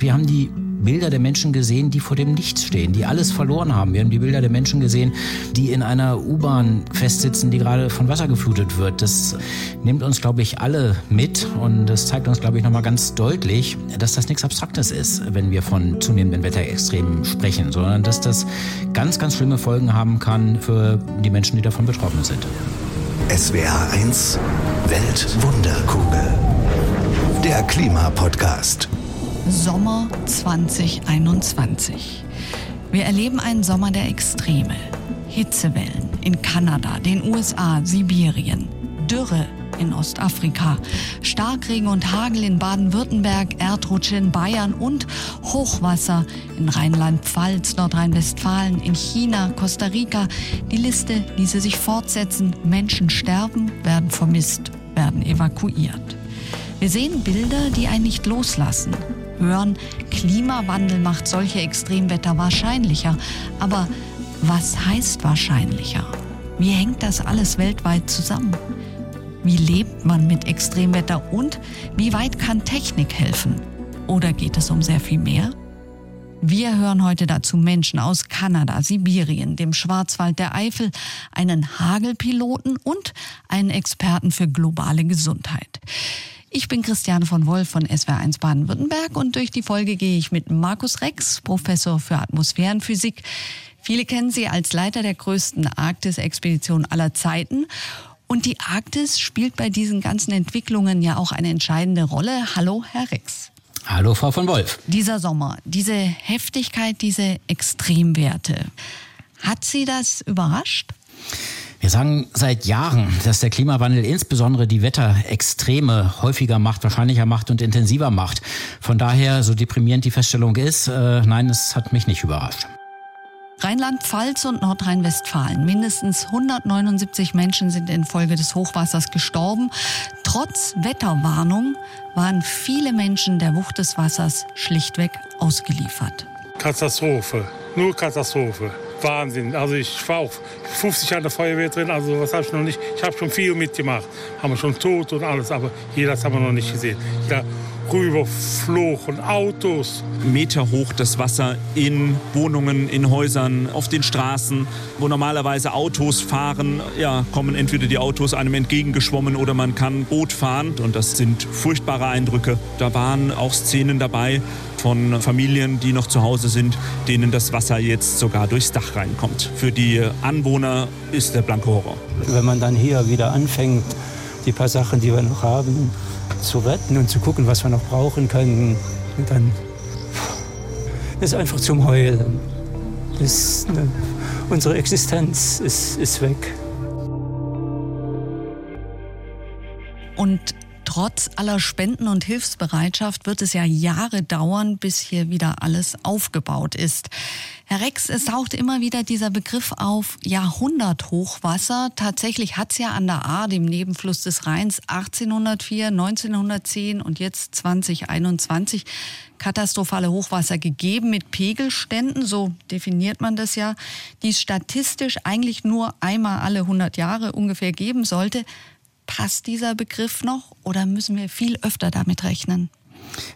Wir haben die Bilder der Menschen gesehen, die vor dem Nichts stehen, die alles verloren haben. Wir haben die Bilder der Menschen gesehen, die in einer U-Bahn festsitzen, die gerade von Wasser geflutet wird. Das nimmt uns, glaube ich, alle mit und das zeigt uns, glaube ich, nochmal ganz deutlich, dass das nichts Abstraktes ist, wenn wir von zunehmenden Wetterextremen sprechen, sondern dass das ganz, ganz schlimme Folgen haben kann für die Menschen, die davon betroffen sind. SWR 1 Weltwunderkugel. Der Klimapodcast. Sommer 2021. Wir erleben einen Sommer der Extreme. Hitzewellen in Kanada, den USA, Sibirien, Dürre in Ostafrika, Starkregen und Hagel in Baden-Württemberg, Erdrutsche in Bayern und Hochwasser in Rheinland-Pfalz, Nordrhein-Westfalen, in China, Costa Rica. Die Liste ließe sich fortsetzen. Menschen sterben, werden vermisst, werden evakuiert. Wir sehen Bilder, die einen nicht loslassen hören, Klimawandel macht solche Extremwetter wahrscheinlicher. Aber was heißt wahrscheinlicher? Wie hängt das alles weltweit zusammen? Wie lebt man mit Extremwetter und wie weit kann Technik helfen? Oder geht es um sehr viel mehr? Wir hören heute dazu Menschen aus Kanada, Sibirien, dem Schwarzwald der Eifel, einen Hagelpiloten und einen Experten für globale Gesundheit. Ich bin Christiane von Wolf von SWR1 Baden-Württemberg und durch die Folge gehe ich mit Markus Rex, Professor für Atmosphärenphysik. Viele kennen Sie als Leiter der größten Arktis-Expedition aller Zeiten. Und die Arktis spielt bei diesen ganzen Entwicklungen ja auch eine entscheidende Rolle. Hallo, Herr Rex. Hallo, Frau von Wolf. Dieser Sommer, diese Heftigkeit, diese Extremwerte, hat Sie das überrascht? Wir sagen seit Jahren, dass der Klimawandel insbesondere die Wetterextreme häufiger macht, wahrscheinlicher macht und intensiver macht. Von daher, so deprimierend die Feststellung ist, äh, nein, es hat mich nicht überrascht. Rheinland-Pfalz und Nordrhein-Westfalen. Mindestens 179 Menschen sind infolge des Hochwassers gestorben. Trotz Wetterwarnung waren viele Menschen der Wucht des Wassers schlichtweg ausgeliefert. Katastrophe, nur Katastrophe. Wahnsinn. Also ich war auch 50 Jahre Feuerwehr drin, also was habe ich noch nicht. Ich habe schon viel mitgemacht. Haben wir schon tot und alles, aber hier das haben wir noch nicht gesehen. Da rüberflogen Autos. Meter hoch das Wasser in Wohnungen, in Häusern, auf den Straßen, wo normalerweise Autos fahren. Ja, kommen entweder die Autos einem entgegengeschwommen oder man kann Boot fahren. Und das sind furchtbare Eindrücke. Da waren auch Szenen dabei, von Familien, die noch zu Hause sind, denen das Wasser jetzt sogar durchs Dach reinkommt. Für die Anwohner ist der blanke Horror. Wenn man dann hier wieder anfängt, die paar Sachen, die wir noch haben, zu retten und zu gucken, was wir noch brauchen können, dann ist einfach zum Heulen. Das, ne, unsere Existenz ist, ist weg. Und Trotz aller Spenden und Hilfsbereitschaft wird es ja Jahre dauern, bis hier wieder alles aufgebaut ist. Herr Rex, es taucht immer wieder dieser Begriff auf Jahrhunderthochwasser. Tatsächlich hat es ja an der A, dem Nebenfluss des Rheins, 1804, 1910 und jetzt 2021 katastrophale Hochwasser gegeben mit Pegelständen, so definiert man das ja, die es statistisch eigentlich nur einmal alle 100 Jahre ungefähr geben sollte. Passt dieser Begriff noch oder müssen wir viel öfter damit rechnen?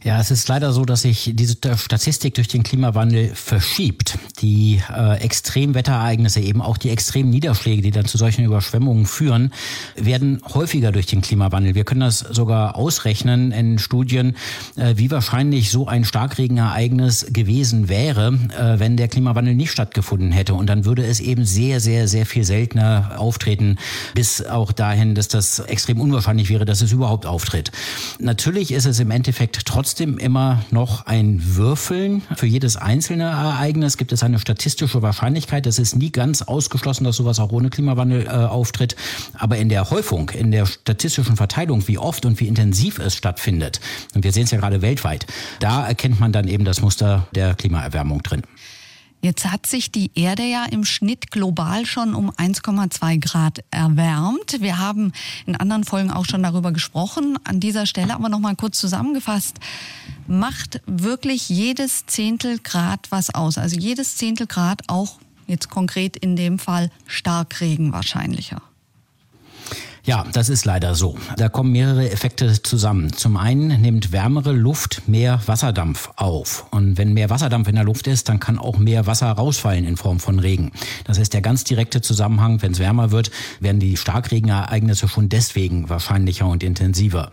Ja, es ist leider so, dass sich diese Statistik durch den Klimawandel verschiebt. Die äh, Extremwetterereignisse, eben auch die extremen Niederschläge, die dann zu solchen Überschwemmungen führen, werden häufiger durch den Klimawandel. Wir können das sogar ausrechnen in Studien, äh, wie wahrscheinlich so ein Starkregenereignis gewesen wäre, äh, wenn der Klimawandel nicht stattgefunden hätte. Und dann würde es eben sehr, sehr, sehr viel seltener auftreten, bis auch dahin, dass das extrem unwahrscheinlich wäre, dass es überhaupt auftritt. Natürlich ist es im Endeffekt trotzdem immer noch ein Würfeln. Für jedes einzelne Ereignis gibt es eine statistische Wahrscheinlichkeit. Es ist nie ganz ausgeschlossen, dass sowas auch ohne Klimawandel äh, auftritt. Aber in der Häufung, in der statistischen Verteilung, wie oft und wie intensiv es stattfindet, und wir sehen es ja gerade weltweit, da erkennt man dann eben das Muster der Klimaerwärmung drin. Jetzt hat sich die Erde ja im Schnitt global schon um 1,2 Grad erwärmt. Wir haben in anderen Folgen auch schon darüber gesprochen. An dieser Stelle aber noch mal kurz zusammengefasst. Macht wirklich jedes Zehntel Grad was aus? Also jedes Zehntel Grad auch jetzt konkret in dem Fall Starkregen wahrscheinlicher? Ja, das ist leider so. Da kommen mehrere Effekte zusammen. Zum einen nimmt wärmere Luft mehr Wasserdampf auf. Und wenn mehr Wasserdampf in der Luft ist, dann kann auch mehr Wasser rausfallen in Form von Regen. Das ist der ganz direkte Zusammenhang. Wenn es wärmer wird, werden die Starkregenereignisse schon deswegen wahrscheinlicher und intensiver.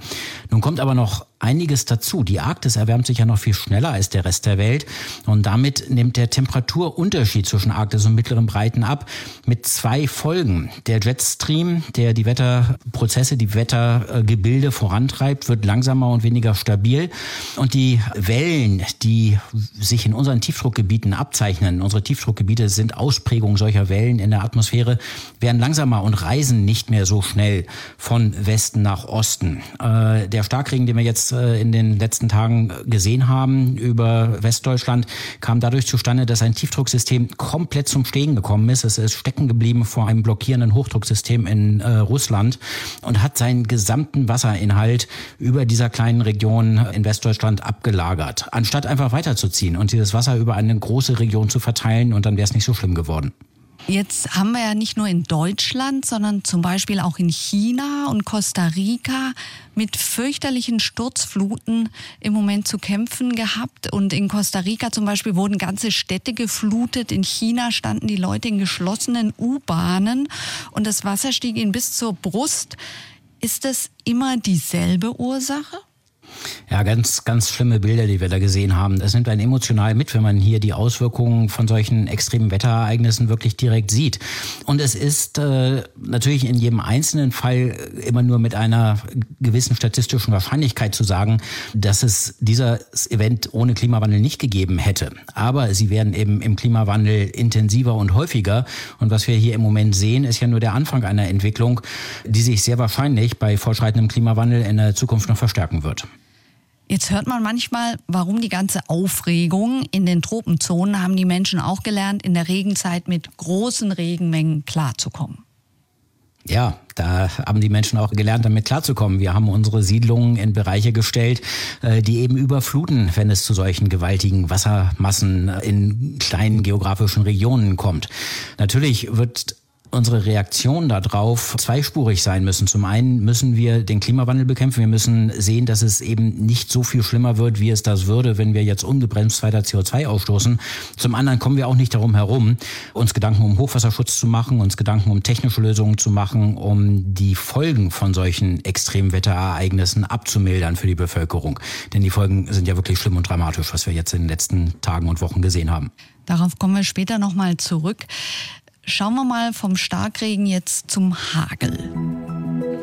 Nun kommt aber noch einiges dazu. Die Arktis erwärmt sich ja noch viel schneller als der Rest der Welt und damit nimmt der Temperaturunterschied zwischen Arktis und mittleren Breiten ab mit zwei Folgen. Der Jetstream, der die Wetterprozesse, die Wettergebilde vorantreibt, wird langsamer und weniger stabil und die Wellen, die sich in unseren Tiefdruckgebieten abzeichnen, unsere Tiefdruckgebiete sind Ausprägungen solcher Wellen in der Atmosphäre, werden langsamer und reisen nicht mehr so schnell von Westen nach Osten. Äh, der Starkregen, den wir jetzt äh, in den letzten Tagen gesehen haben über Westdeutschland, kam dadurch zustande, dass ein Tiefdrucksystem komplett zum Stehen gekommen ist. Es ist stecken geblieben vor einem blockierenden Hochdrucksystem in äh, Russland und hat seinen gesamten Wasserinhalt über dieser kleinen Region in Westdeutschland abgelagert, anstatt einfach weiterzuziehen und dieses Wasser über eine große Region zu verteilen und dann wäre es nicht so schlimm geworden. Jetzt haben wir ja nicht nur in Deutschland, sondern zum Beispiel auch in China und Costa Rica mit fürchterlichen Sturzfluten im Moment zu kämpfen gehabt. Und in Costa Rica zum Beispiel wurden ganze Städte geflutet. In China standen die Leute in geschlossenen U-Bahnen und das Wasser stieg ihnen bis zur Brust. Ist das immer dieselbe Ursache? Ja, ganz, ganz schlimme Bilder, die wir da gesehen haben. Das nimmt einen emotional mit, wenn man hier die Auswirkungen von solchen extremen Wetterereignissen wirklich direkt sieht. Und es ist äh, natürlich in jedem einzelnen Fall immer nur mit einer gewissen statistischen Wahrscheinlichkeit zu sagen, dass es dieses Event ohne Klimawandel nicht gegeben hätte. Aber sie werden eben im Klimawandel intensiver und häufiger. Und was wir hier im Moment sehen, ist ja nur der Anfang einer Entwicklung, die sich sehr wahrscheinlich bei fortschreitendem Klimawandel in der Zukunft noch verstärken wird. Jetzt hört man manchmal, warum die ganze Aufregung in den Tropenzonen haben die Menschen auch gelernt, in der Regenzeit mit großen Regenmengen klarzukommen. Ja, da haben die Menschen auch gelernt, damit klarzukommen. Wir haben unsere Siedlungen in Bereiche gestellt, äh, die eben überfluten, wenn es zu solchen gewaltigen Wassermassen in kleinen geografischen Regionen kommt. Natürlich wird unsere Reaktion darauf zweispurig sein müssen. Zum einen müssen wir den Klimawandel bekämpfen. Wir müssen sehen, dass es eben nicht so viel schlimmer wird, wie es das würde, wenn wir jetzt ungebremst weiter CO2 ausstoßen. Zum anderen kommen wir auch nicht darum herum, uns Gedanken um Hochwasserschutz zu machen, uns Gedanken um technische Lösungen zu machen, um die Folgen von solchen Extremwetterereignissen abzumildern für die Bevölkerung. Denn die Folgen sind ja wirklich schlimm und dramatisch, was wir jetzt in den letzten Tagen und Wochen gesehen haben. Darauf kommen wir später nochmal zurück. Schauen wir mal vom Starkregen jetzt zum Hagel.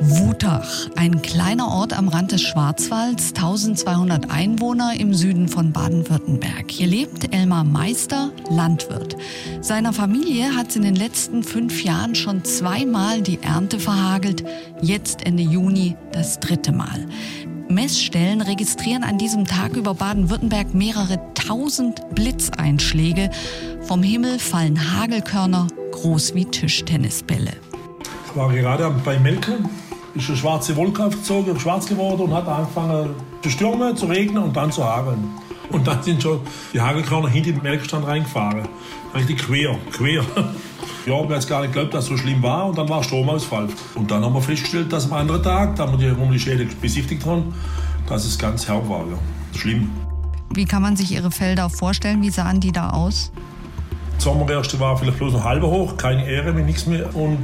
Wutach, ein kleiner Ort am Rand des Schwarzwalds, 1200 Einwohner im Süden von Baden-Württemberg. Hier lebt Elmar Meister, Landwirt. Seiner Familie hat es in den letzten fünf Jahren schon zweimal die Ernte verhagelt, jetzt Ende Juni das dritte Mal. Messstellen registrieren an diesem Tag über Baden-Württemberg mehrere tausend Blitzeinschläge. Vom Himmel fallen Hagelkörner groß wie Tischtennisbälle. Ich war gerade bei Melken, ist eine schwarze Wolke aufgezogen, schwarz geworden und hat angefangen zu stürmen, zu regnen und dann zu hageln. Und dann sind schon die Hagelkörner hinter den Melkstand reingefahren. Richtig quer, quer. Ja, wir haben jetzt gar nicht geglaubt, dass es so schlimm war und dann war Stromausfall. Und dann haben wir festgestellt, dass am anderen Tag, da wir die, wo wir die Schäden besichtigt haben, dass es ganz herb war. Ja. Schlimm. Wie kann man sich Ihre Felder vorstellen? Wie sahen die da aus? Die Sommergerste war vielleicht bloß noch halber hoch, keine Ähre mehr, nichts mehr. Und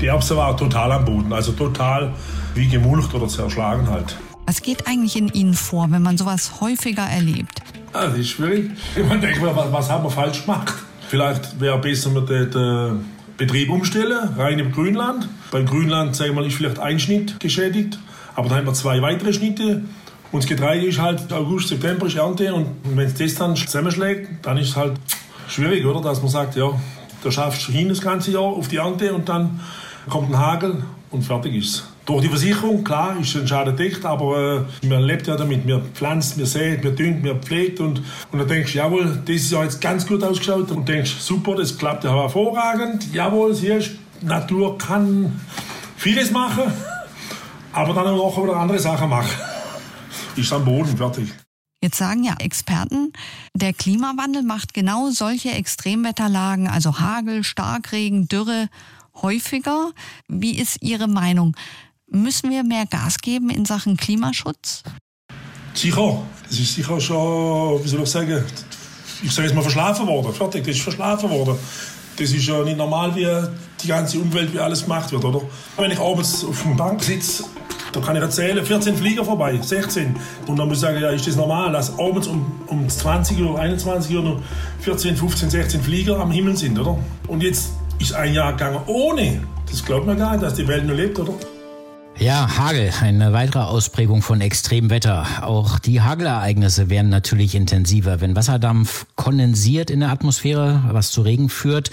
die Erbse war total am Boden, also total wie gemulcht oder zerschlagen halt. Was geht eigentlich in Ihnen vor, wenn man sowas häufiger erlebt? Ah, das ist schwierig. Man denkt, was, was haben wir falsch gemacht? Vielleicht wäre besser, wir den, den Betrieb umstellen, rein im Grünland. Beim Grünland, sagen wir, ist vielleicht ein Schnitt geschädigt, aber dann haben wir zwei weitere Schnitte. Und das Getreide ist halt August, September ist Ernte und wenn es das dann zusammenschlägt, dann ist es halt schwierig, oder? Dass man sagt, ja, da schaffst du hin das ganze Jahr auf die Ernte und dann kommt ein Hagel und fertig ist es. Durch die Versicherung, klar, ist ein Schaden deckt, aber äh, man lebt ja damit. Wir pflanzt, wir sät, wir düngt, wir pflegt und, und dann denkst du, jawohl, das ist ja jetzt ganz gut ausgeschaut und denkst, super, das klappt ja hervorragend. Jawohl, siehst, Natur kann vieles machen, aber dann auch wieder andere Sachen machen. Ist am Boden fertig. Jetzt sagen ja Experten, der Klimawandel macht genau solche Extremwetterlagen, also Hagel, Starkregen, Dürre, häufiger. Wie ist Ihre Meinung? Müssen wir mehr Gas geben in Sachen Klimaschutz? Sicher. Es ist sicher schon, wie soll ich sagen, ich sage jetzt mal verschlafen worden. Fertig, das ist verschlafen worden. Das ist ja nicht normal, wie die ganze Umwelt, wie alles gemacht wird, oder? Wenn ich abends auf der Bank sitze, da kann ich erzählen, 14 Flieger vorbei, 16. Und dann muss ich sagen, ja, ist das normal, dass abends um, um 20 Uhr, 21 Uhr noch 14, 15, 16 Flieger am Himmel sind, oder? Und jetzt ist ein Jahr gegangen ohne. Das glaubt man gar nicht, dass die Welt noch lebt, oder? Ja, Hagel, eine weitere Ausprägung von Extremwetter. Auch die Hagelereignisse werden natürlich intensiver. Wenn Wasserdampf kondensiert in der Atmosphäre, was zu Regen führt,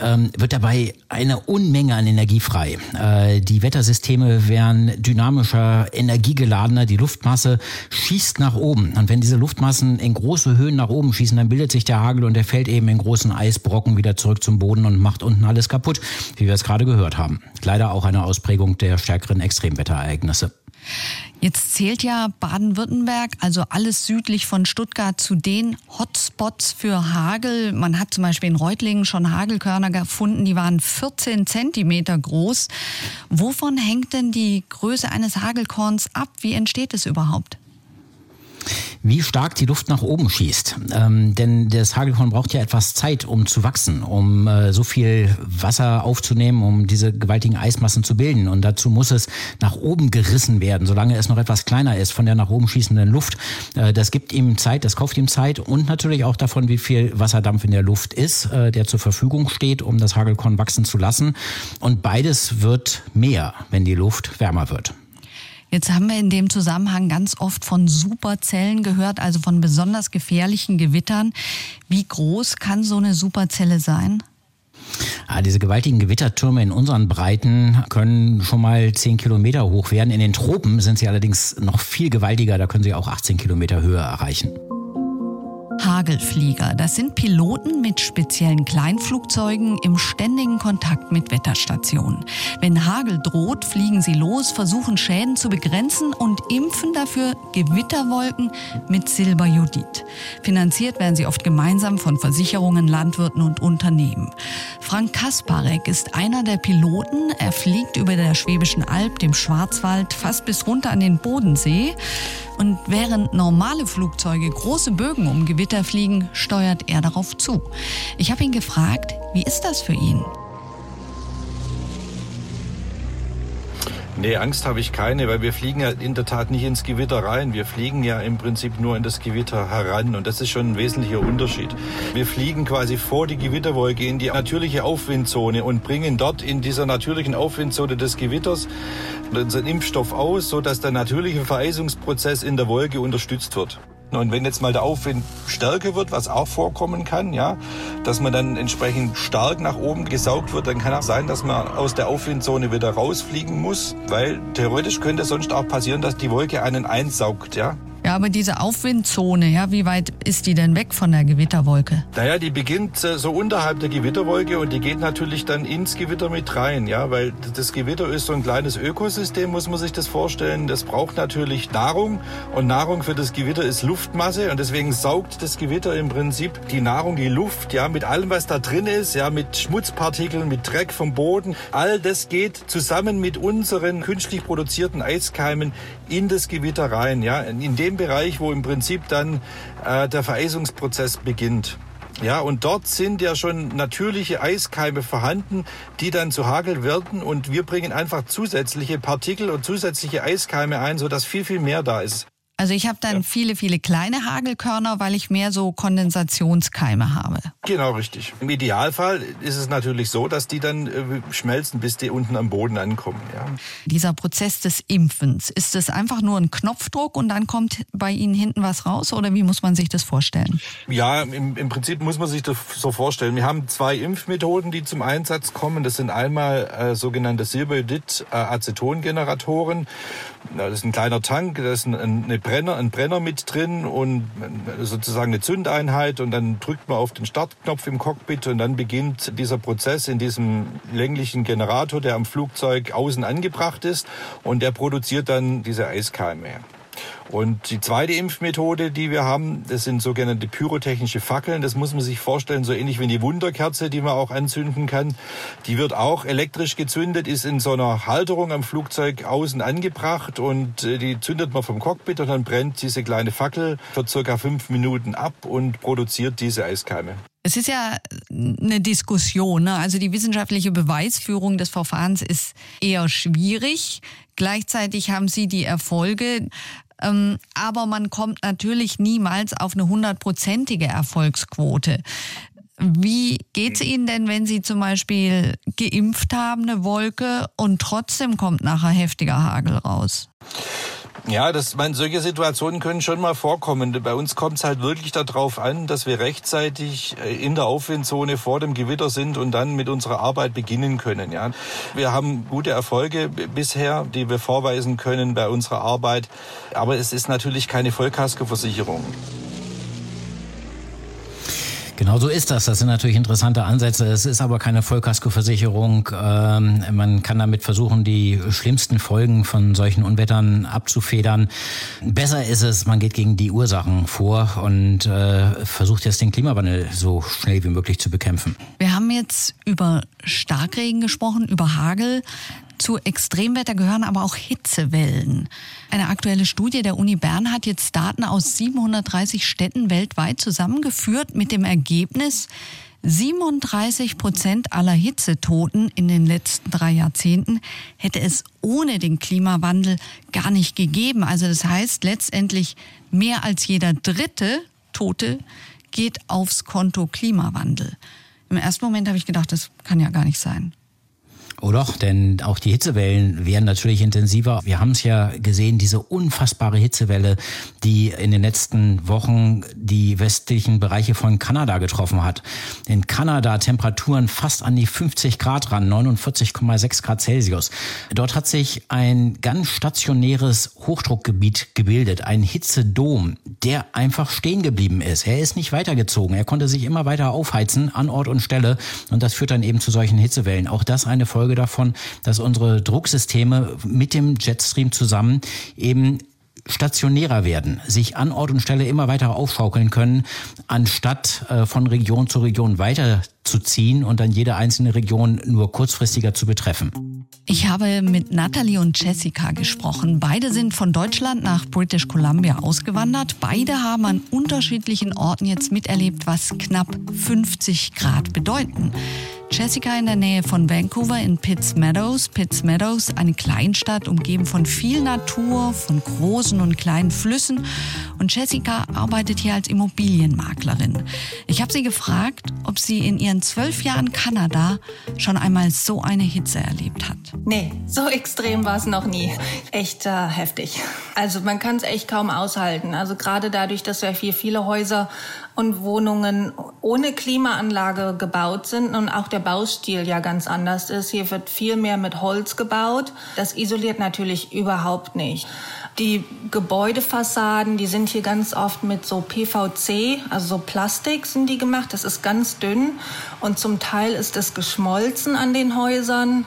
ähm, wird dabei eine Unmenge an Energie frei. Äh, die Wettersysteme werden dynamischer, energiegeladener, die Luftmasse schießt nach oben. Und wenn diese Luftmassen in große Höhen nach oben schießen, dann bildet sich der Hagel und der fällt eben in großen Eisbrocken wieder zurück zum Boden und macht unten alles kaputt, wie wir es gerade gehört haben. Leider auch eine Ausprägung der stärkeren Extremwetter. Extremwetterereignisse. Jetzt zählt ja Baden-Württemberg, also alles südlich von Stuttgart, zu den Hotspots für Hagel. Man hat zum Beispiel in Reutlingen schon Hagelkörner gefunden, die waren 14 Zentimeter groß. Wovon hängt denn die Größe eines Hagelkorns ab? Wie entsteht es überhaupt? Wie stark die Luft nach oben schießt. Ähm, denn das Hagelkorn braucht ja etwas Zeit, um zu wachsen, um äh, so viel Wasser aufzunehmen, um diese gewaltigen Eismassen zu bilden. Und dazu muss es nach oben gerissen werden, solange es noch etwas kleiner ist von der nach oben schießenden Luft. Äh, das gibt ihm Zeit, das kauft ihm Zeit und natürlich auch davon, wie viel Wasserdampf in der Luft ist, äh, der zur Verfügung steht, um das Hagelkorn wachsen zu lassen. Und beides wird mehr, wenn die Luft wärmer wird. Jetzt haben wir in dem Zusammenhang ganz oft von Superzellen gehört, also von besonders gefährlichen Gewittern. Wie groß kann so eine Superzelle sein? Ah, diese gewaltigen Gewittertürme in unseren Breiten können schon mal 10 Kilometer hoch werden. In den Tropen sind sie allerdings noch viel gewaltiger, da können sie auch 18 Kilometer Höhe erreichen. Hagelflieger. Das sind Piloten mit speziellen Kleinflugzeugen im ständigen Kontakt mit Wetterstationen. Wenn Hagel droht, fliegen sie los, versuchen Schäden zu begrenzen und impfen dafür Gewitterwolken mit Silberjodid. Finanziert werden sie oft gemeinsam von Versicherungen, Landwirten und Unternehmen. Frank Kasparek ist einer der Piloten. Er fliegt über der Schwäbischen Alb, dem Schwarzwald, fast bis runter an den Bodensee. Und während normale Flugzeuge große Bögen um Gewitter fliegen, steuert er darauf zu. Ich habe ihn gefragt, wie ist das für ihn? Nee, Angst habe ich keine, weil wir fliegen ja in der Tat nicht ins Gewitter rein. Wir fliegen ja im Prinzip nur in das Gewitter heran und das ist schon ein wesentlicher Unterschied. Wir fliegen quasi vor die Gewitterwolke in die natürliche Aufwindzone und bringen dort in dieser natürlichen Aufwindzone des Gewitters unseren Impfstoff aus, sodass der natürliche Vereisungsprozess in der Wolke unterstützt wird. Und wenn jetzt mal der Aufwind stärker wird, was auch vorkommen kann, ja, dass man dann entsprechend stark nach oben gesaugt wird, dann kann auch sein, dass man aus der Aufwindzone wieder rausfliegen muss, weil theoretisch könnte sonst auch passieren, dass die Wolke einen einsaugt, ja. Ja, aber diese Aufwindzone, ja, wie weit ist die denn weg von der Gewitterwolke? Naja, die beginnt äh, so unterhalb der Gewitterwolke und die geht natürlich dann ins Gewitter mit rein, ja, weil das Gewitter ist so ein kleines Ökosystem, muss man sich das vorstellen. Das braucht natürlich Nahrung und Nahrung für das Gewitter ist Luftmasse und deswegen saugt das Gewitter im Prinzip die Nahrung, die Luft, ja, mit allem, was da drin ist, ja, mit Schmutzpartikeln, mit Dreck vom Boden. All das geht zusammen mit unseren künstlich produzierten Eiskeimen in das Gewitter rein, ja, in Bereich, wo im Prinzip dann äh, der Vereisungsprozess beginnt. Ja, und dort sind ja schon natürliche Eiskeime vorhanden, die dann zu Hagel werden und wir bringen einfach zusätzliche Partikel und zusätzliche Eiskeime ein, sodass viel, viel mehr da ist. Also ich habe dann ja. viele, viele kleine Hagelkörner, weil ich mehr so Kondensationskeime habe. Genau, richtig. Im Idealfall ist es natürlich so, dass die dann äh, schmelzen, bis die unten am Boden ankommen. Ja. Dieser Prozess des Impfens, ist es einfach nur ein Knopfdruck und dann kommt bei Ihnen hinten was raus oder wie muss man sich das vorstellen? Ja, im, im Prinzip muss man sich das so vorstellen. Wir haben zwei Impfmethoden, die zum Einsatz kommen. Das sind einmal äh, sogenannte Silberidid-Acetongeneratoren. Äh, das ist ein kleiner Tank, da ist ein, eine Brenner, ein Brenner mit drin und sozusagen eine Zündeinheit und dann drückt man auf den Startknopf im Cockpit und dann beginnt dieser Prozess in diesem länglichen Generator, der am Flugzeug außen angebracht ist und der produziert dann diese Eiskeime. Und die zweite Impfmethode, die wir haben, das sind sogenannte pyrotechnische Fackeln. Das muss man sich vorstellen, so ähnlich wie die Wunderkerze, die man auch anzünden kann. Die wird auch elektrisch gezündet, ist in so einer Halterung am Flugzeug außen angebracht und äh, die zündet man vom Cockpit und dann brennt diese kleine Fackel für circa fünf Minuten ab und produziert diese Eiskeime. Es ist ja eine Diskussion. Ne? Also die wissenschaftliche Beweisführung des Verfahrens ist eher schwierig. Gleichzeitig haben Sie die Erfolge. Ähm, aber man kommt natürlich niemals auf eine hundertprozentige Erfolgsquote. Wie geht es Ihnen denn, wenn Sie zum Beispiel geimpft haben, eine Wolke, und trotzdem kommt nachher heftiger Hagel raus? Ja, das, man, solche Situationen können schon mal vorkommen. Bei uns kommt es halt wirklich darauf an, dass wir rechtzeitig äh, in der Aufwindzone vor dem Gewitter sind und dann mit unserer Arbeit beginnen können. Ja. Wir haben gute Erfolge bisher, die wir vorweisen können bei unserer Arbeit. Aber es ist natürlich keine Vollkaskoversicherung. Genau so ist das. Das sind natürlich interessante Ansätze. Es ist aber keine Vollkaskoversicherung. Ähm, man kann damit versuchen, die schlimmsten Folgen von solchen Unwettern abzufedern. Besser ist es, man geht gegen die Ursachen vor und äh, versucht jetzt den Klimawandel so schnell wie möglich zu bekämpfen. Wir haben jetzt über Starkregen gesprochen, über Hagel. Zu Extremwetter gehören aber auch Hitzewellen. Eine aktuelle Studie der Uni Bern hat jetzt Daten aus 730 Städten weltweit zusammengeführt mit dem Ergebnis, 37 Prozent aller Hitzetoten in den letzten drei Jahrzehnten hätte es ohne den Klimawandel gar nicht gegeben. Also das heißt letztendlich mehr als jeder dritte Tote geht aufs Konto Klimawandel. Im ersten Moment habe ich gedacht, das kann ja gar nicht sein. Oh doch, denn auch die Hitzewellen werden natürlich intensiver. Wir haben es ja gesehen, diese unfassbare Hitzewelle, die in den letzten Wochen die westlichen Bereiche von Kanada getroffen hat. In Kanada Temperaturen fast an die 50 Grad ran, 49,6 Grad Celsius. Dort hat sich ein ganz stationäres Hochdruckgebiet gebildet, ein Hitzedom, der einfach stehen geblieben ist. Er ist nicht weitergezogen. Er konnte sich immer weiter aufheizen an Ort und Stelle und das führt dann eben zu solchen Hitzewellen. Auch das eine Folge Folge davon, dass unsere Drucksysteme mit dem Jetstream zusammen eben stationärer werden, sich an Ort und Stelle immer weiter aufschaukeln können, anstatt äh, von Region zu Region weiterzuziehen und dann jede einzelne Region nur kurzfristiger zu betreffen. Ich habe mit Natalie und Jessica gesprochen. Beide sind von Deutschland nach British Columbia ausgewandert. Beide haben an unterschiedlichen Orten jetzt miterlebt, was knapp 50 Grad bedeuten. Jessica in der Nähe von Vancouver in Pitts Meadows. Pitts Meadows, eine Kleinstadt, umgeben von viel Natur, von großen und kleinen Flüssen. Und Jessica arbeitet hier als Immobilienmaklerin. Ich habe sie gefragt, ob sie in ihren zwölf Jahren Kanada schon einmal so eine Hitze erlebt hat. Nee, so extrem war es noch nie. Echt äh, heftig. Also man kann es echt kaum aushalten. Also gerade dadurch, dass wir hier viele Häuser und Wohnungen ohne Klimaanlage gebaut sind und auch der Baustil ja ganz anders ist. Hier wird viel mehr mit Holz gebaut. Das isoliert natürlich überhaupt nicht. Die Gebäudefassaden, die sind hier ganz oft mit so PVC, also so Plastik sind die gemacht. Das ist ganz dünn und zum Teil ist es geschmolzen an den Häusern.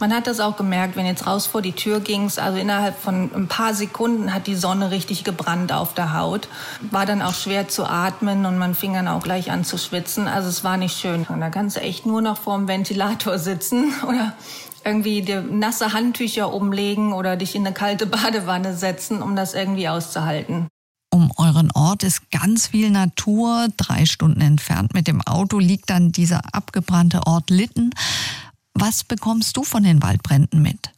Man hat das auch gemerkt, wenn jetzt raus vor die Tür ging, also innerhalb von ein paar Sekunden hat die Sonne richtig gebrannt auf der Haut. War dann auch schwer zu atmen und man fing dann auch gleich an zu schwitzen. Also es war nicht schön. Und da kannst du echt nur noch vor dem Ventilator sitzen oder irgendwie dir nasse Handtücher umlegen oder dich in eine kalte Badewanne setzen, um das irgendwie auszuhalten. Um euren Ort ist ganz viel Natur. Drei Stunden entfernt mit dem Auto liegt dann dieser abgebrannte Ort Litten. Was bekommst du von den Waldbränden mit?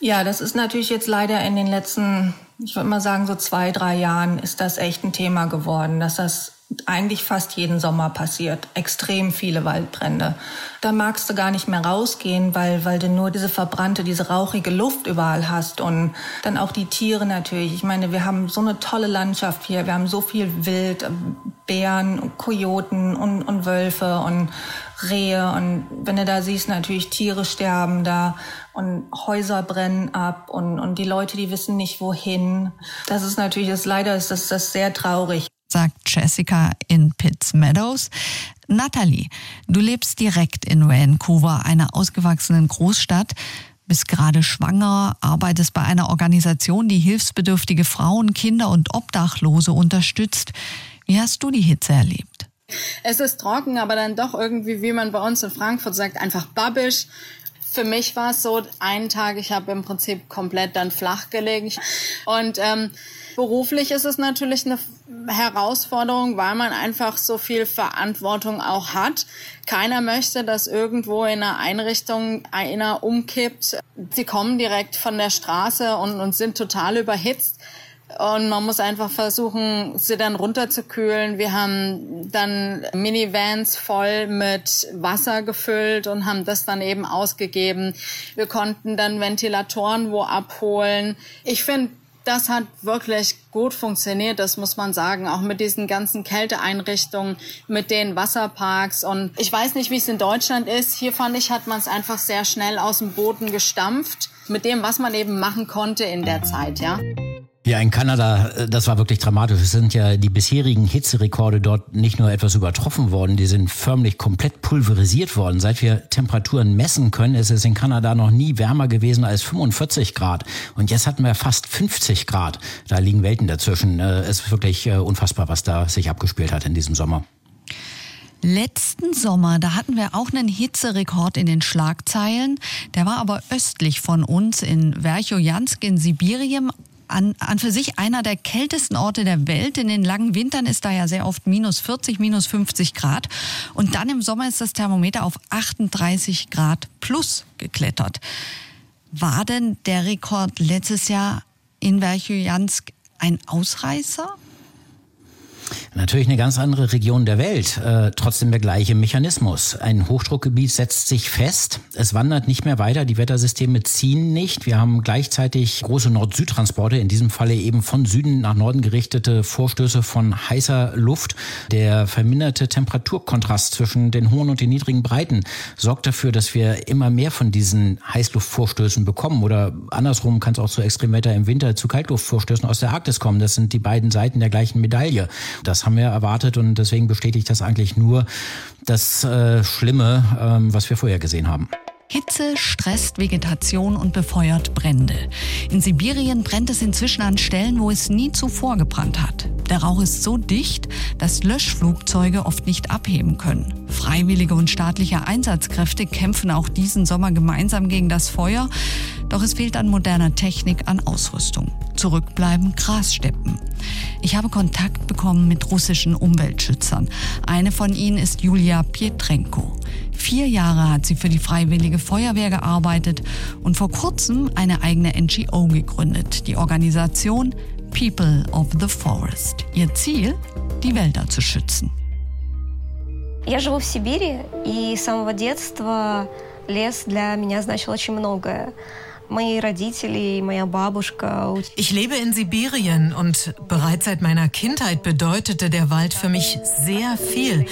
Ja, das ist natürlich jetzt leider in den letzten, ich würde mal sagen, so zwei, drei Jahren ist das echt ein Thema geworden, dass das eigentlich fast jeden Sommer passiert. Extrem viele Waldbrände. Da magst du gar nicht mehr rausgehen, weil, weil du nur diese verbrannte, diese rauchige Luft überall hast und dann auch die Tiere natürlich. Ich meine, wir haben so eine tolle Landschaft hier. Wir haben so viel Wild, Bären, Kojoten und, und Wölfe und Rehe und wenn du da siehst, natürlich Tiere sterben da und Häuser brennen ab und, und die Leute, die wissen nicht wohin. Das ist natürlich, das leider ist das, das sehr traurig. Sagt Jessica in Pitts Meadows. Natalie, du lebst direkt in Vancouver, einer ausgewachsenen Großstadt. bist gerade schwanger, arbeitest bei einer Organisation, die hilfsbedürftige Frauen, Kinder und Obdachlose unterstützt. Wie hast du die Hitze erlebt? Es ist trocken, aber dann doch irgendwie, wie man bei uns in Frankfurt sagt, einfach babbisch. Für mich war es so, einen Tag, ich habe im Prinzip komplett dann flach gelegen. Und ähm, beruflich ist es natürlich eine Herausforderung, weil man einfach so viel Verantwortung auch hat. Keiner möchte, dass irgendwo in einer Einrichtung einer umkippt. Sie kommen direkt von der Straße und, und sind total überhitzt. Und man muss einfach versuchen, sie dann runterzukühlen. Wir haben dann Minivans voll mit Wasser gefüllt und haben das dann eben ausgegeben. Wir konnten dann Ventilatoren wo abholen. Ich finde, das hat wirklich gut funktioniert, das muss man sagen. Auch mit diesen ganzen Kälteeinrichtungen, mit den Wasserparks. Und ich weiß nicht, wie es in Deutschland ist. Hier fand ich, hat man es einfach sehr schnell aus dem Boden gestampft. Mit dem, was man eben machen konnte in der Zeit, ja. Ja, in Kanada, äh, das war wirklich dramatisch. Es sind ja die bisherigen Hitzerekorde dort nicht nur etwas übertroffen worden, die sind förmlich komplett pulverisiert worden. Seit wir Temperaturen messen können, ist es in Kanada noch nie wärmer gewesen als 45 Grad. Und jetzt hatten wir fast 50 Grad. Da liegen Welten dazwischen. Äh, es ist wirklich äh, unfassbar, was da sich abgespielt hat in diesem Sommer. Letzten Sommer, da hatten wir auch einen Hitzerekord in den Schlagzeilen. Der war aber östlich von uns in Verchojansk in Sibirien an, an für sich einer der kältesten Orte der Welt. In den langen Wintern ist da ja sehr oft minus 40, minus 50 Grad. Und dann im Sommer ist das Thermometer auf 38 Grad plus geklettert. War denn der Rekord letztes Jahr in Verchojansk ein Ausreißer? Natürlich eine ganz andere Region der Welt, äh, trotzdem der gleiche Mechanismus. Ein Hochdruckgebiet setzt sich fest, es wandert nicht mehr weiter, die Wettersysteme ziehen nicht. Wir haben gleichzeitig große Nord-Süd-Transporte, in diesem Falle eben von Süden nach Norden gerichtete Vorstöße von heißer Luft. Der verminderte Temperaturkontrast zwischen den hohen und den niedrigen Breiten sorgt dafür, dass wir immer mehr von diesen Heißluftvorstößen bekommen. Oder andersrum kann es auch zu Extremwetter im Winter, zu Kaltluftvorstößen aus der Arktis kommen. Das sind die beiden Seiten der gleichen Medaille. Das haben wir erwartet und deswegen bestätigt das eigentlich nur das äh, Schlimme, ähm, was wir vorher gesehen haben. Hitze stresst Vegetation und befeuert Brände. In Sibirien brennt es inzwischen an Stellen, wo es nie zuvor gebrannt hat. Der Rauch ist so dicht, dass Löschflugzeuge oft nicht abheben können. Freiwillige und staatliche Einsatzkräfte kämpfen auch diesen Sommer gemeinsam gegen das Feuer, doch es fehlt an moderner Technik, an Ausrüstung. Zurückbleiben Grassteppen. Ich habe Kontakt bekommen mit russischen Umweltschützern. Eine von ihnen ist Julia Pietrenko. Vier Jahre hat sie für die Freiwillige Feuerwehr gearbeitet und vor kurzem eine eigene NGO gegründet, die Organisation People of the Forest. Ihr Ziel, die Wälder zu schützen. Я живу в Сибири, и с самого детства лес для меня значил очень многое. Ich lebe in Sibirien und bereits seit meiner Kindheit bedeutete der Wald für mich sehr viel.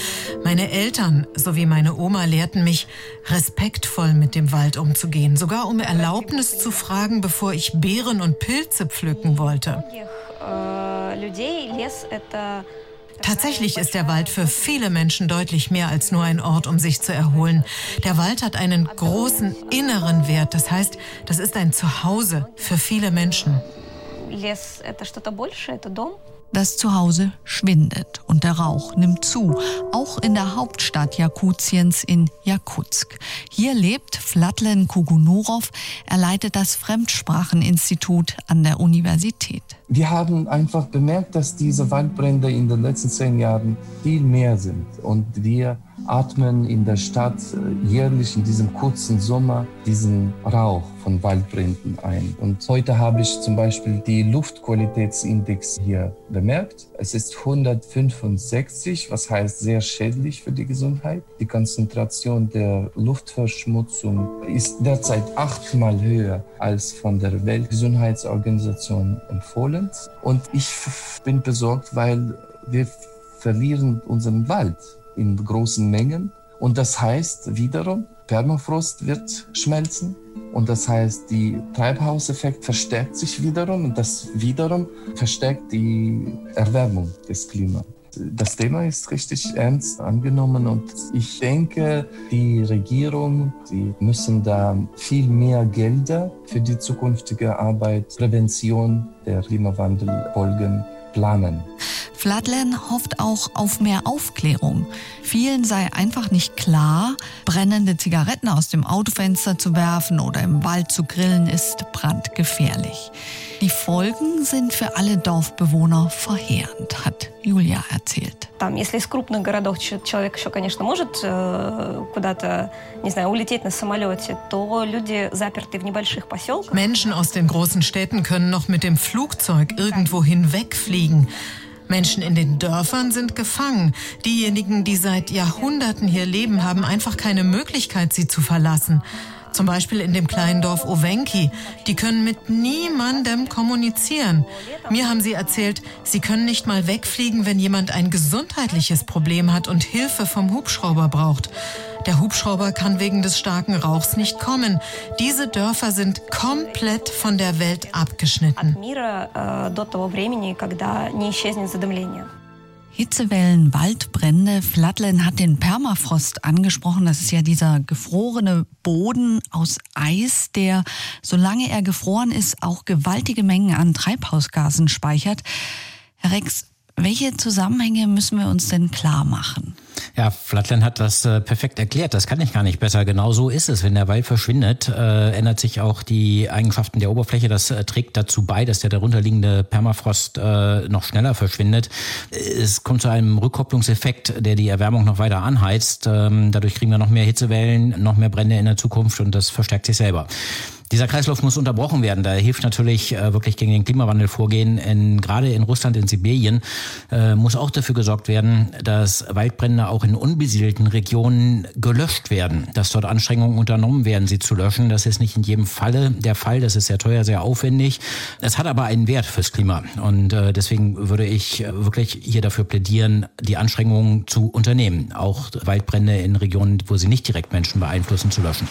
Meine Eltern sowie meine Oma lehrten mich, respektvoll mit dem Wald umzugehen, sogar um Erlaubnis zu fragen, bevor ich Beeren und Pilze pflücken wollte. Tatsächlich ist der Wald für viele Menschen deutlich mehr als nur ein Ort, um sich zu erholen. Der Wald hat einen großen inneren Wert. Das heißt, das ist ein Zuhause für viele Menschen. Лес – это что-то большее, это дом. das Zuhause schwindet und der Rauch nimmt zu, auch in der Hauptstadt Jakutiens in Jakutsk. Hier lebt Vladlen Kugunurov. Er leitet das Fremdspracheninstitut an der Universität. Wir haben einfach bemerkt, dass diese Waldbrände in den letzten zehn Jahren viel mehr sind und wir atmen in der Stadt äh, jährlich in diesem kurzen Sommer diesen Rauch von Waldbränden ein. Und heute habe ich zum Beispiel die Luftqualitätsindex hier bemerkt. Es ist 165, was heißt sehr schädlich für die Gesundheit. Die Konzentration der Luftverschmutzung ist derzeit achtmal höher als von der Weltgesundheitsorganisation empfohlen. Und ich bin besorgt, weil wir verlieren unseren Wald in großen Mengen. Und das heißt wiederum, Permafrost wird schmelzen. Und das heißt, der Treibhauseffekt verstärkt sich wiederum und das wiederum verstärkt die Erwärmung des Klimas. Das Thema ist richtig ernst angenommen und ich denke, die Regierung, die müssen da viel mehr Gelder für die zukünftige Arbeit, Prävention der Klimawandelfolgen planen. Flatlen hofft auch auf mehr Aufklärung. Vielen sei einfach nicht klar, brennende Zigaretten aus dem Autofenster zu werfen oder im Wald zu grillen ist brandgefährlich. Die Folgen sind für alle Dorfbewohner verheerend, hat Julia erzählt. Там, если из крупных городов человек еще, конечно, может э, куда-то, не знаю, улететь на самолете, то люди заперты в небольших поселках. Menschen aus den großen Städten können noch mit dem Flugzeug irgendwo hinwegfliegen. Menschen in den Dörfern sind gefangen. Diejenigen, die seit Jahrhunderten hier leben, haben einfach keine Möglichkeit, sie zu verlassen. Zum Beispiel in dem kleinen Dorf Owenki. Die können mit niemandem kommunizieren. Mir haben sie erzählt, sie können nicht mal wegfliegen, wenn jemand ein gesundheitliches Problem hat und Hilfe vom Hubschrauber braucht. Der Hubschrauber kann wegen des starken Rauchs nicht kommen. Diese Dörfer sind komplett von der Welt abgeschnitten. Hitzewellen, Waldbrände. Flatlen hat den Permafrost angesprochen. Das ist ja dieser gefrorene Boden aus Eis, der, solange er gefroren ist, auch gewaltige Mengen an Treibhausgasen speichert. Herr Rex, welche Zusammenhänge müssen wir uns denn klar machen? Ja, Flatland hat das äh, perfekt erklärt. Das kann ich gar nicht besser. Genau so ist es. Wenn der Wald verschwindet, äh, ändert sich auch die Eigenschaften der Oberfläche. Das äh, trägt dazu bei, dass der darunterliegende Permafrost äh, noch schneller verschwindet. Es kommt zu einem Rückkopplungseffekt, der die Erwärmung noch weiter anheizt. Ähm, dadurch kriegen wir noch mehr Hitzewellen, noch mehr Brände in der Zukunft und das verstärkt sich selber. Dieser Kreislauf muss unterbrochen werden. Da hilft natürlich äh, wirklich gegen den Klimawandel vorgehen. In, gerade in Russland, in Sibirien äh, muss auch dafür gesorgt werden, dass Waldbrände auch in unbesiedelten Regionen gelöscht werden, dass dort Anstrengungen unternommen werden, sie zu löschen. Das ist nicht in jedem Falle der Fall. Das ist sehr teuer, sehr aufwendig. Es hat aber einen Wert fürs Klima. Und äh, deswegen würde ich wirklich hier dafür plädieren, die Anstrengungen zu unternehmen, auch Waldbrände in Regionen, wo sie nicht direkt Menschen beeinflussen, zu löschen.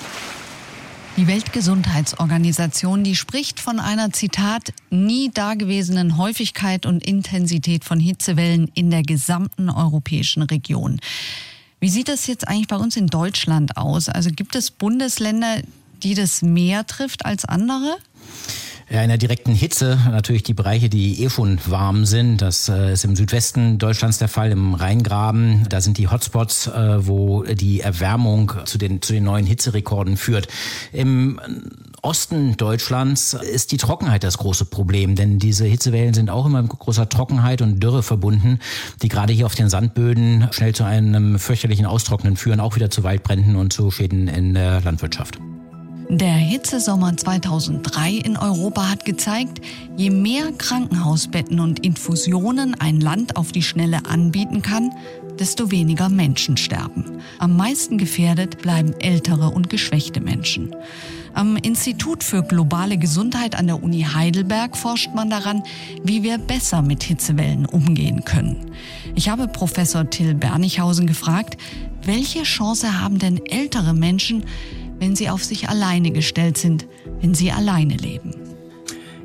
Die Weltgesundheitsorganisation, die spricht von einer, Zitat, nie dagewesenen Häufigkeit und Intensität von Hitzewellen in der gesamten europäischen Region. Wie sieht das jetzt eigentlich bei uns in Deutschland aus? Also gibt es Bundesländer, die das mehr trifft als andere? Ja, in der direkten Hitze natürlich die Bereiche, die eh schon warm sind. Das äh, ist im Südwesten Deutschlands der Fall, im Rheingraben. Da sind die Hotspots, äh, wo die Erwärmung zu den, zu den neuen Hitzerekorden führt. Im Osten Deutschlands ist die Trockenheit das große Problem, denn diese Hitzewellen sind auch immer mit großer Trockenheit und Dürre verbunden, die gerade hier auf den Sandböden schnell zu einem fürchterlichen Austrocknen führen, auch wieder zu Waldbränden und zu Schäden in der Landwirtschaft. Der Hitzesommer 2003 in Europa hat gezeigt, je mehr Krankenhausbetten und Infusionen ein Land auf die Schnelle anbieten kann, desto weniger Menschen sterben. Am meisten gefährdet bleiben ältere und geschwächte Menschen. Am Institut für globale Gesundheit an der Uni Heidelberg forscht man daran, wie wir besser mit Hitzewellen umgehen können. Ich habe Professor Till Bernichhausen gefragt, welche Chance haben denn ältere Menschen, wenn sie auf sich alleine gestellt sind, wenn sie alleine leben.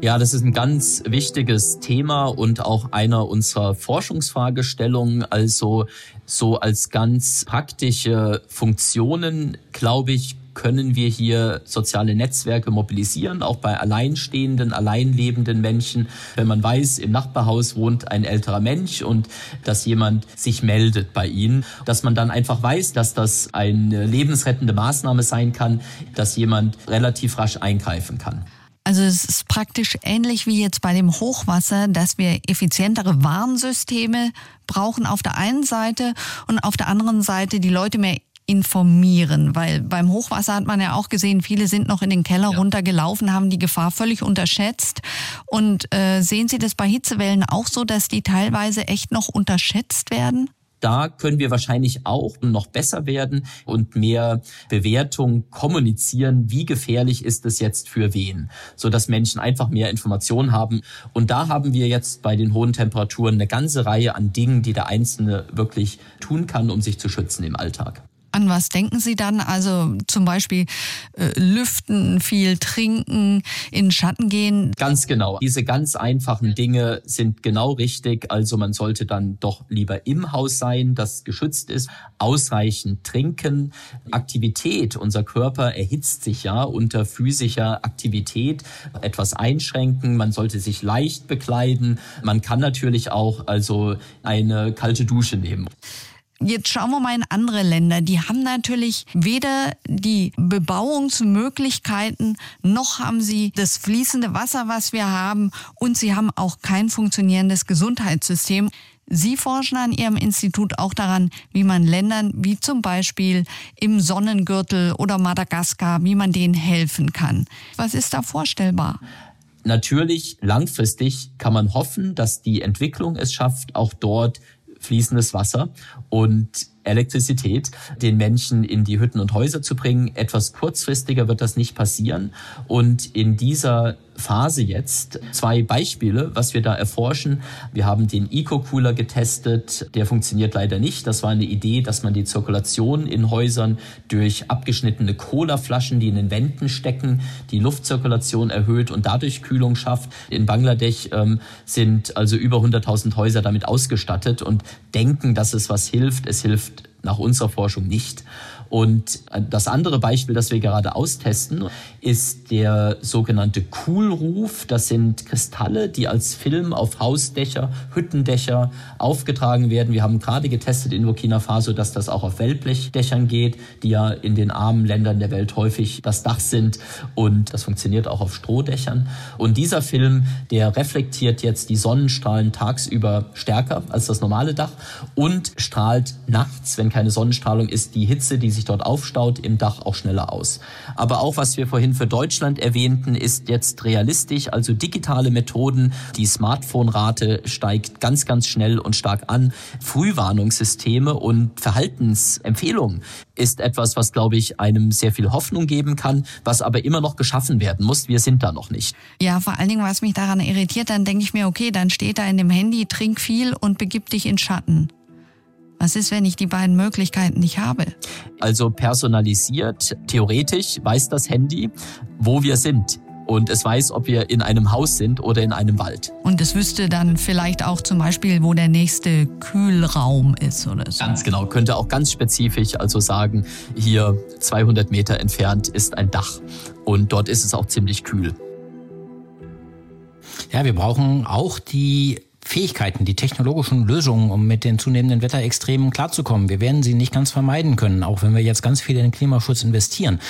Ja, das ist ein ganz wichtiges Thema und auch einer unserer Forschungsfragestellungen. Also so als ganz praktische Funktionen, glaube ich, können wir hier soziale Netzwerke mobilisieren, auch bei alleinstehenden, alleinlebenden Menschen. Wenn man weiß, im Nachbarhaus wohnt ein älterer Mensch und dass jemand sich meldet bei ihnen, dass man dann einfach weiß, dass das eine lebensrettende Maßnahme sein kann, dass jemand relativ rasch eingreifen kann. Also es ist praktisch ähnlich wie jetzt bei dem Hochwasser, dass wir effizientere Warnsysteme brauchen auf der einen Seite und auf der anderen Seite die Leute mehr informieren, weil beim Hochwasser hat man ja auch gesehen, viele sind noch in den Keller ja. runtergelaufen, haben die Gefahr völlig unterschätzt. Und äh, sehen Sie das bei Hitzewellen auch so, dass die teilweise echt noch unterschätzt werden? Da können wir wahrscheinlich auch noch besser werden und mehr Bewertung kommunizieren, wie gefährlich ist es jetzt für wen, so dass Menschen einfach mehr Informationen haben. Und da haben wir jetzt bei den hohen Temperaturen eine ganze Reihe an Dingen, die der Einzelne wirklich tun kann, um sich zu schützen im Alltag. An was denken Sie dann? Also zum Beispiel äh, lüften, viel trinken, in Schatten gehen? Ganz genau. Diese ganz einfachen Dinge sind genau richtig. Also man sollte dann doch lieber im Haus sein, das geschützt ist, ausreichend trinken. Aktivität, unser Körper erhitzt sich ja unter physischer Aktivität, etwas einschränken. Man sollte sich leicht bekleiden. Man kann natürlich auch also eine kalte Dusche nehmen. Jetzt schauen wir mal in andere Länder. Die haben natürlich weder die Bebauungsmöglichkeiten, noch haben sie das fließende Wasser, was wir haben, und sie haben auch kein funktionierendes Gesundheitssystem. Sie forschen an Ihrem Institut auch daran, wie man Ländern wie zum Beispiel im Sonnengürtel oder Madagaskar, wie man denen helfen kann. Was ist da vorstellbar? Natürlich, langfristig kann man hoffen, dass die Entwicklung es schafft, auch dort fließendes Wasser. Und Elektrizität den Menschen in die Hütten und Häuser zu bringen. Etwas kurzfristiger wird das nicht passieren. Und in dieser Phase jetzt zwei Beispiele, was wir da erforschen. Wir haben den Eco-Cooler getestet. Der funktioniert leider nicht. Das war eine Idee, dass man die Zirkulation in Häusern durch abgeschnittene Cola-Flaschen, die in den Wänden stecken, die Luftzirkulation erhöht und dadurch Kühlung schafft. In Bangladesch ähm, sind also über 100.000 Häuser damit ausgestattet und denken, dass es was hilft. Es hilft nach unserer Forschung nicht. Und das andere Beispiel, das wir gerade austesten, ist der sogenannte Coolruf. Das sind Kristalle, die als Film auf Hausdächer, Hüttendächer aufgetragen werden. Wir haben gerade getestet in Burkina Faso, dass das auch auf Wellblechdächern geht, die ja in den armen Ländern der Welt häufig das Dach sind. Und das funktioniert auch auf Strohdächern. Und dieser Film, der reflektiert jetzt die Sonnenstrahlen tagsüber stärker als das normale Dach und strahlt nachts, wenn keine Sonnenstrahlung ist, die Hitze, die sich dort aufstaut, im Dach auch schneller aus. Aber auch was wir vorhin für Deutschland erwähnten, ist jetzt realistisch, also digitale Methoden. Die Smartphone-Rate steigt ganz, ganz schnell und stark an. Frühwarnungssysteme und Verhaltensempfehlungen ist etwas, was, glaube ich, einem sehr viel Hoffnung geben kann, was aber immer noch geschaffen werden muss. Wir sind da noch nicht. Ja, vor allen Dingen, was mich daran irritiert, dann denke ich mir, okay, dann steht da in dem Handy, trink viel und begib dich in Schatten. Was ist, wenn ich die beiden Möglichkeiten nicht habe? Also personalisiert, theoretisch weiß das Handy, wo wir sind. Und es weiß, ob wir in einem Haus sind oder in einem Wald. Und es wüsste dann vielleicht auch zum Beispiel, wo der nächste Kühlraum ist oder so. Ganz genau. Könnte auch ganz spezifisch also sagen, hier 200 Meter entfernt ist ein Dach. Und dort ist es auch ziemlich kühl. Ja, wir brauchen auch die Fähigkeiten, die technologischen Lösungen, um mit den zunehmenden Wetterextremen klarzukommen. Wir werden sie nicht ganz vermeiden können, auch wenn wir jetzt ganz viel in den Klimaschutz investieren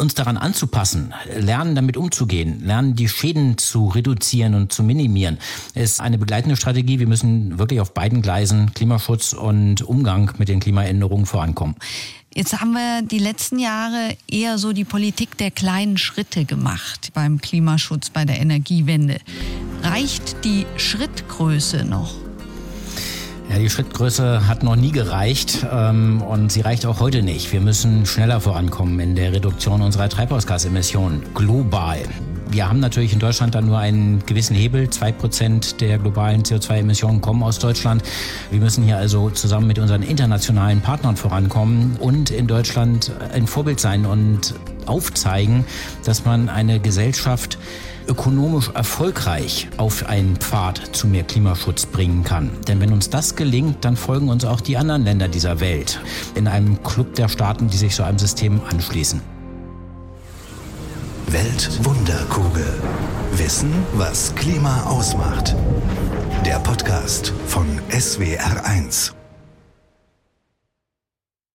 uns daran anzupassen, lernen damit umzugehen, lernen die Schäden zu reduzieren und zu minimieren, ist eine begleitende Strategie. Wir müssen wirklich auf beiden Gleisen Klimaschutz und Umgang mit den Klimaänderungen vorankommen. Jetzt haben wir die letzten Jahre eher so die Politik der kleinen Schritte gemacht beim Klimaschutz, bei der Energiewende. Reicht die Schrittgröße noch? Ja, die Schrittgröße hat noch nie gereicht ähm, und sie reicht auch heute nicht. Wir müssen schneller vorankommen in der Reduktion unserer Treibhausgasemissionen global. Wir haben natürlich in Deutschland dann nur einen gewissen Hebel. Zwei Prozent der globalen CO2-Emissionen kommen aus Deutschland. Wir müssen hier also zusammen mit unseren internationalen Partnern vorankommen und in Deutschland ein Vorbild sein und aufzeigen, dass man eine Gesellschaft ökonomisch erfolgreich auf einen Pfad zu mehr Klimaschutz bringen kann. Denn wenn uns das gelingt, dann folgen uns auch die anderen Länder dieser Welt in einem Club der Staaten, die sich so einem System anschließen. Weltwunderkugel. Wissen, was Klima ausmacht. Der Podcast von SWR1.